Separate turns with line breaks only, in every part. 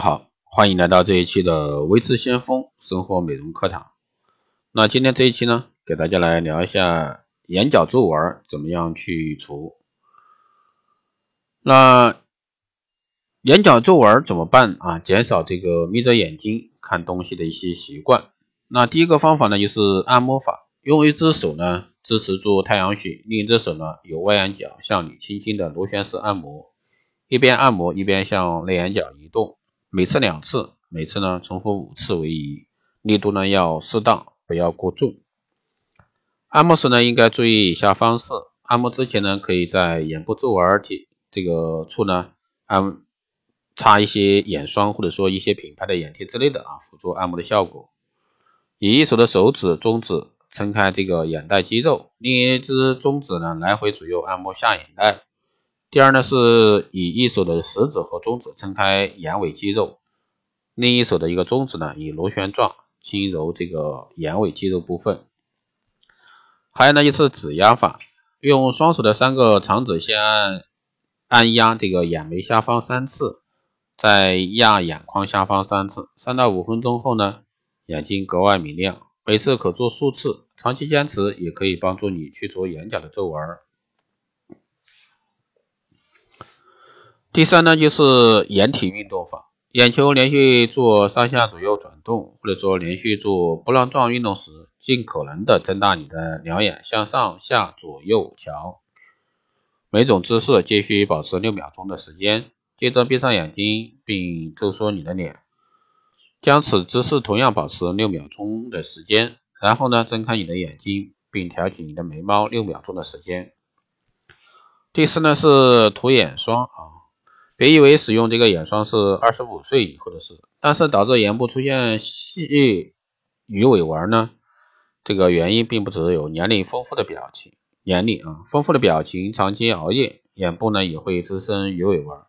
好，欢迎来到这一期的微智先锋生活美容课堂。那今天这一期呢，给大家来聊一下眼角皱纹怎么样去除。那眼角皱纹怎么办啊？减少这个眯着眼睛看东西的一些习惯。那第一个方法呢，就是按摩法，用一只手呢支持住太阳穴，另一只手呢由外眼角向里轻轻的螺旋式按摩，一边按摩一边向内眼角移动。每次两次，每次呢重复五次为宜，力度呢要适当，不要过重。按摩时呢应该注意以下方式：按摩之前呢，可以在眼部皱纹体这个处呢按擦一些眼霜，或者说一些品牌的眼贴之类的啊，辅助按摩的效果。以一手的手指、中指撑开这个眼袋肌肉，另一只中指呢来回左右按摩下眼袋。第二呢，是以一手的食指和中指撑开眼尾肌肉，另一手的一个中指呢，以螺旋状轻揉这个眼尾肌肉部分。还有呢，就是指压法，用双手的三个长指先按按压这个眼眉下方三次，再压眼眶下方三次，三到五分钟后呢，眼睛格外明亮。每次可做数次，长期坚持也可以帮助你去除眼角的皱纹。第三呢，就是眼体运动法。眼球连续做上下左右转动，或者说连续做波浪状运动时，尽可能的睁大你的两眼，向上下左右瞧。每种姿势皆需保持六秒钟的时间。接着闭上眼睛，并皱缩你的脸，将此姿势同样保持六秒钟的时间。然后呢，睁开你的眼睛，并挑起你的眉毛六秒钟的时间。第四呢，是涂眼霜啊。别以为使用这个眼霜是二十五岁以后的事，但是导致眼部出现细鱼尾纹呢？这个原因并不只有年龄丰富的表情，年龄啊丰富的表情，长期熬夜，眼部呢也会滋生鱼尾纹。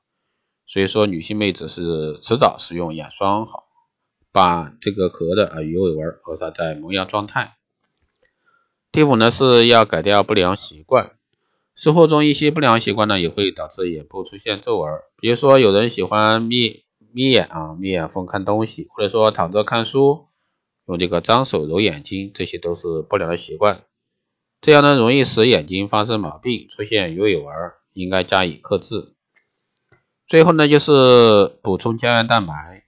所以说，女性妹子是迟早使用眼霜好，把这个可恶的啊鱼尾纹扼杀在萌芽状态。第五呢是要改掉不良习惯。生活中一些不良习惯呢，也会导致眼部出现皱纹。比如说，有人喜欢眯眯眼啊，眯眼缝看东西，或者说躺着看书，用这个脏手揉眼睛，这些都是不良的习惯。这样呢，容易使眼睛发生毛病，出现鱼尾纹，应该加以克制。最后呢，就是补充胶原蛋白。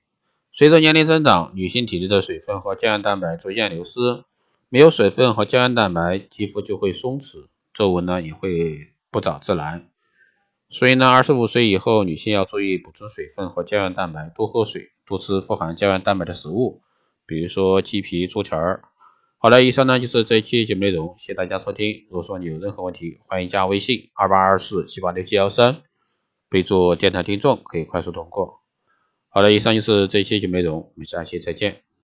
随着年龄增长，女性体内的水分和胶原蛋白逐渐流失，没有水分和胶原蛋白，肌肤就会松弛。皱纹呢也会不找自来，所以呢，二十五岁以后女性要注意补充水分和胶原蛋白，多喝水，多吃富含胶原蛋白的食物，比如说鸡皮、猪蹄儿。好了，以上呢就是这一期节目内容，谢谢大家收听。如果说你有任何问题，欢迎加微信二八二四七八六七幺三，备注电台听众，可以快速通过。好了，以上就是这一期节目内容，我们下期再见。